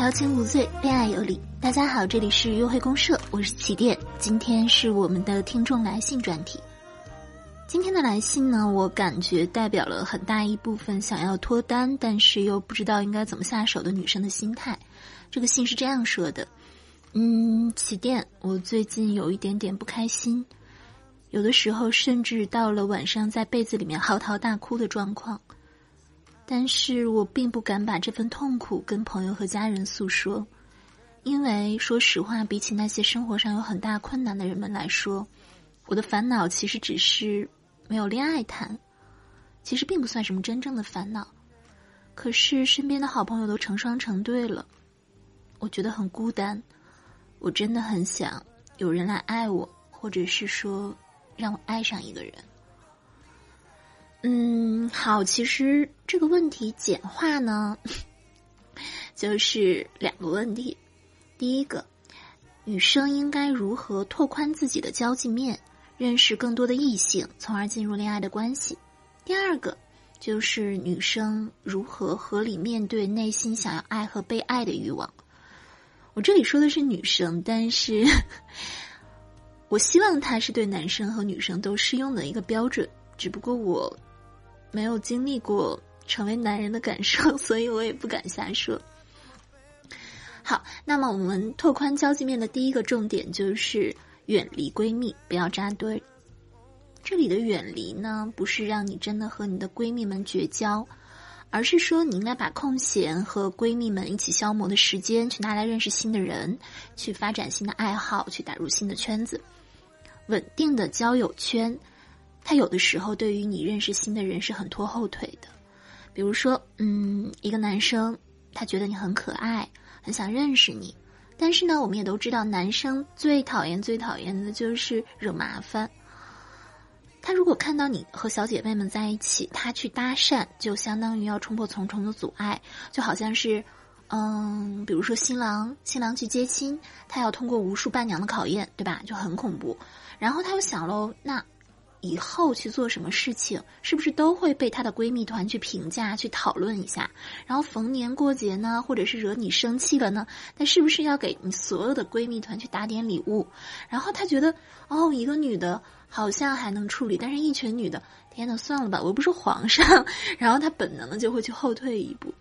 调情无罪，恋爱有理。大家好，这里是约会公社，我是起点。今天是我们的听众来信专题。今天的来信呢，我感觉代表了很大一部分想要脱单，但是又不知道应该怎么下手的女生的心态。这个信是这样说的：嗯，起点，我最近有一点点不开心，有的时候甚至到了晚上在被子里面嚎啕大哭的状况。但是我并不敢把这份痛苦跟朋友和家人诉说，因为说实话，比起那些生活上有很大困难的人们来说，我的烦恼其实只是没有恋爱谈，其实并不算什么真正的烦恼。可是身边的好朋友都成双成对了，我觉得很孤单，我真的很想有人来爱我，或者是说让我爱上一个人。嗯，好，其实这个问题简化呢，就是两个问题。第一个，女生应该如何拓宽自己的交际面，认识更多的异性，从而进入恋爱的关系？第二个，就是女生如何合理面对内心想要爱和被爱的欲望。我这里说的是女生，但是 我希望它是对男生和女生都适用的一个标准。只不过我。没有经历过成为男人的感受，所以我也不敢瞎说。好，那么我们拓宽交际面的第一个重点就是远离闺蜜，不要扎堆。这里的远离呢，不是让你真的和你的闺蜜们绝交，而是说你应该把空闲和闺蜜们一起消磨的时间，去拿来认识新的人，去发展新的爱好，去打入新的圈子，稳定的交友圈。他有的时候对于你认识新的人是很拖后腿的，比如说，嗯，一个男生他觉得你很可爱，很想认识你，但是呢，我们也都知道，男生最讨厌、最讨厌的就是惹麻烦。他如果看到你和小姐妹们在一起，他去搭讪，就相当于要冲破重重的阻碍，就好像是，嗯，比如说新郎新郎去接亲，他要通过无数伴娘的考验，对吧？就很恐怖。然后他又想喽，那。以后去做什么事情，是不是都会被她的闺蜜团去评价、去讨论一下？然后逢年过节呢，或者是惹你生气了呢，她是不是要给你所有的闺蜜团去打点礼物？然后她觉得，哦，一个女的好像还能处理，但是一群女的，天呐，算了吧，我又不是皇上。然后她本能的就会去后退一步。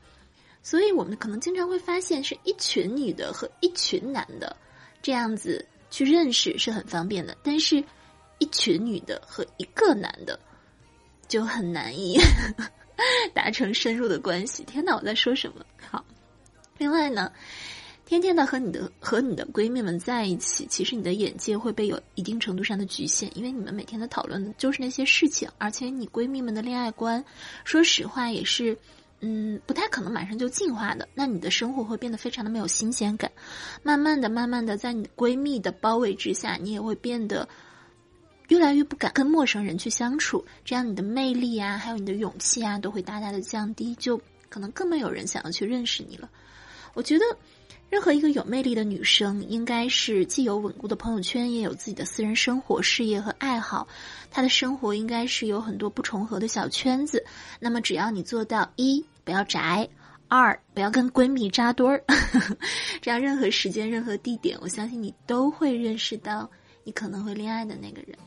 所以我们可能经常会发现，是一群女的和一群男的这样子去认识是很方便的，但是。一群女的和一个男的，就很难以 达成深入的关系。天哪，我在说什么？好，另外呢，天天的和你的和你的闺蜜们在一起，其实你的眼界会被有一定程度上的局限，因为你们每天的讨论就是那些事情，而且你闺蜜们的恋爱观，说实话也是，嗯，不太可能马上就进化的。那你的生活会变得非常的没有新鲜感，慢慢的、慢慢的，在你闺蜜的包围之下，你也会变得。越来越不敢跟陌生人去相处，这样你的魅力啊，还有你的勇气啊，都会大大的降低，就可能更没有人想要去认识你了。我觉得，任何一个有魅力的女生，应该是既有稳固的朋友圈，也有自己的私人生活、事业和爱好。她的生活应该是有很多不重合的小圈子。那么，只要你做到一不要宅，二不要跟闺蜜扎堆儿，这样任何时间、任何地点，我相信你都会认识到你可能会恋爱的那个人。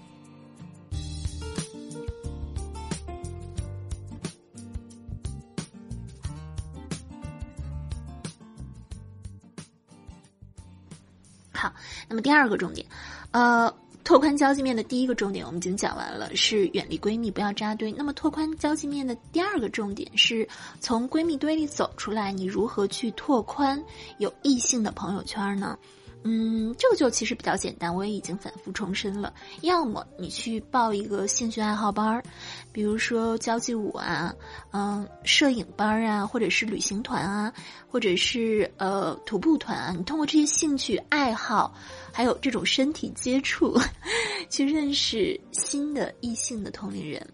好，那么第二个重点，呃，拓宽交际面的第一个重点我们已经讲完了，是远离闺蜜，不要扎堆。那么拓宽交际面的第二个重点是从闺蜜堆里走出来，你如何去拓宽有异性的朋友圈呢？嗯，这个就其实比较简单，我也已经反复重申了。要么你去报一个兴趣爱好班儿，比如说交际舞啊，嗯，摄影班啊，或者是旅行团啊，或者是呃徒步团啊。你通过这些兴趣爱好，还有这种身体接触，去认识新的异性的同龄人，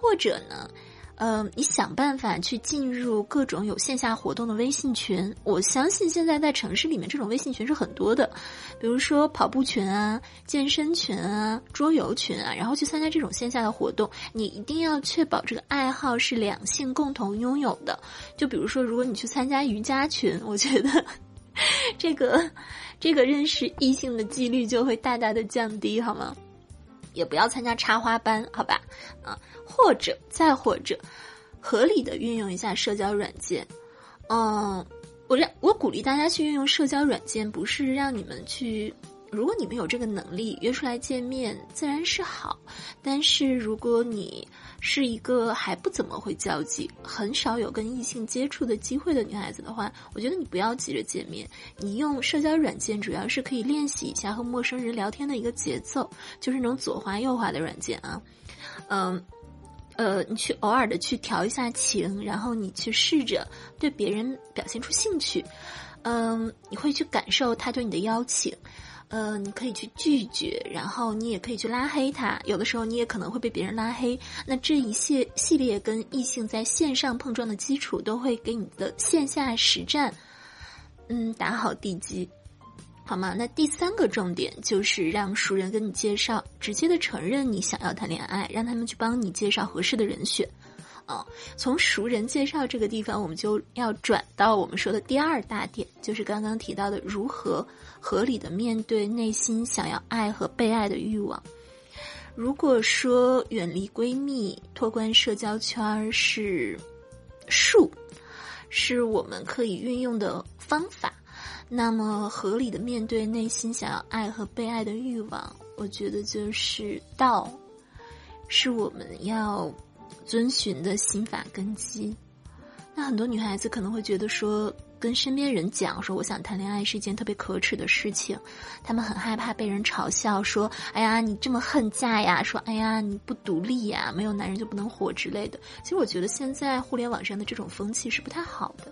或者呢？呃，你想办法去进入各种有线下活动的微信群。我相信现在在城市里面，这种微信群是很多的，比如说跑步群啊、健身群啊、桌游群啊，然后去参加这种线下的活动。你一定要确保这个爱好是两性共同拥有的。就比如说，如果你去参加瑜伽群，我觉得 这个这个认识异性的几率就会大大的降低，好吗？也不要参加插花班，好吧？啊，或者再或者，合理的运用一下社交软件。嗯，我让我鼓励大家去运用社交软件，不是让你们去。如果你们有这个能力约出来见面，自然是好。但是如果你是一个还不怎么会交际、很少有跟异性接触的机会的女孩子的话，我觉得你不要急着见面。你用社交软件主要是可以练习一下和陌生人聊天的一个节奏，就是那种左滑右滑的软件啊。嗯，呃，你去偶尔的去调一下情，然后你去试着对别人表现出兴趣。嗯，你会去感受他对你的邀请。呃，你可以去拒绝，然后你也可以去拉黑他。有的时候你也可能会被别人拉黑。那这一系系列跟异性在线上碰撞的基础，都会给你的线下实战，嗯，打好地基，好吗？那第三个重点就是让熟人跟你介绍，直接的承认你想要谈恋爱，让他们去帮你介绍合适的人选。啊，从熟人介绍这个地方，我们就要转到我们说的第二大点，就是刚刚提到的如何合理的面对内心想要爱和被爱的欲望。如果说远离闺蜜、拓宽社交圈是术，是我们可以运用的方法，那么合理的面对内心想要爱和被爱的欲望，我觉得就是道，是我们要。遵循的心法根基，那很多女孩子可能会觉得说，跟身边人讲说我想谈恋爱是一件特别可耻的事情，她们很害怕被人嘲笑，说哎呀你这么恨嫁呀，说哎呀你不独立呀，没有男人就不能活之类的。其实我觉得现在互联网上的这种风气是不太好的。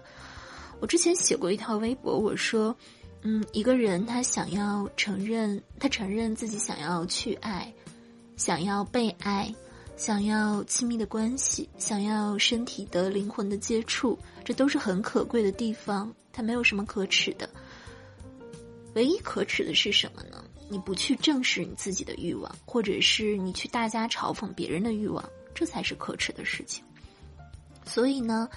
我之前写过一条微博，我说，嗯，一个人他想要承认，他承认自己想要去爱，想要被爱。想要亲密的关系，想要身体的、灵魂的接触，这都是很可贵的地方。它没有什么可耻的，唯一可耻的是什么呢？你不去正视你自己的欲望，或者是你去大家嘲讽别人的欲望，这才是可耻的事情。所以呢，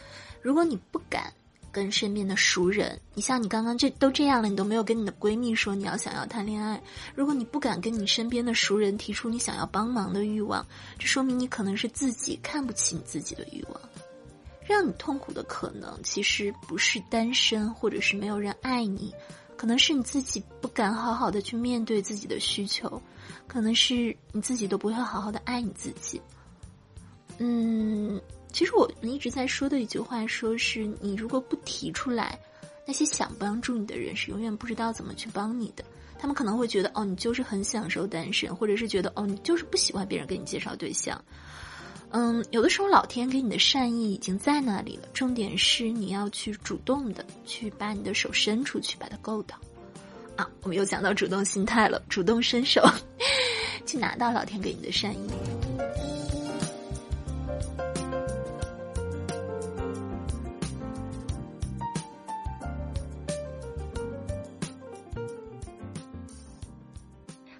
如果你不敢。跟身边的熟人，你像你刚刚这都这样了，你都没有跟你的闺蜜说你要想要谈恋爱。如果你不敢跟你身边的熟人提出你想要帮忙的欲望，这说明你可能是自己看不起你自己的欲望。让你痛苦的可能其实不是单身，或者是没有人爱你，可能是你自己不敢好好的去面对自己的需求，可能是你自己都不会好好的爱你自己。嗯。其实我们一直在说的一句话，说是你如果不提出来，那些想帮助你的人是永远不知道怎么去帮你的。他们可能会觉得，哦，你就是很享受单身，或者是觉得，哦，你就是不喜欢别人给你介绍对象。嗯，有的时候老天给你的善意已经在那里了，重点是你要去主动的去把你的手伸出去，把它够到。啊，我们又讲到主动心态了，主动伸手，去拿到老天给你的善意。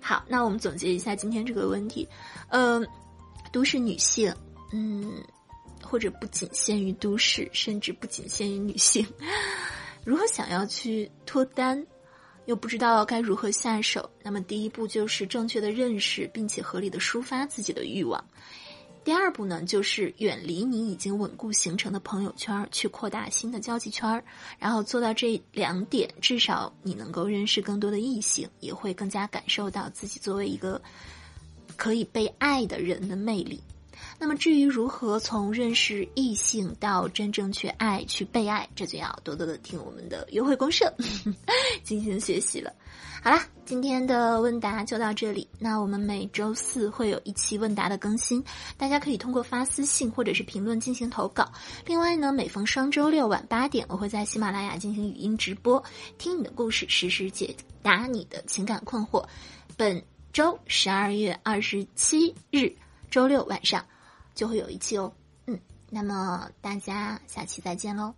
好，那我们总结一下今天这个问题，嗯，都市女性，嗯，或者不仅限于都市，甚至不仅限于女性，如何想要去脱单，又不知道该如何下手，那么第一步就是正确的认识，并且合理的抒发自己的欲望。第二步呢，就是远离你已经稳固形成的朋友圈，去扩大新的交际圈儿，然后做到这两点，至少你能够认识更多的异性，也会更加感受到自己作为一个可以被爱的人的魅力。那么，至于如何从认识异性到真正去爱、去被爱，这就要多多的听我们的约会公社 进行学习了。好啦，今天的问答就到这里。那我们每周四会有一期问答的更新，大家可以通过发私信或者是评论进行投稿。另外呢，每逢双周六晚八点，我会在喜马拉雅进行语音直播，听你的故事，实时解答你的情感困惑。本周十二月二十七日周六晚上。就会有一期哦，嗯，那么大家下期再见喽。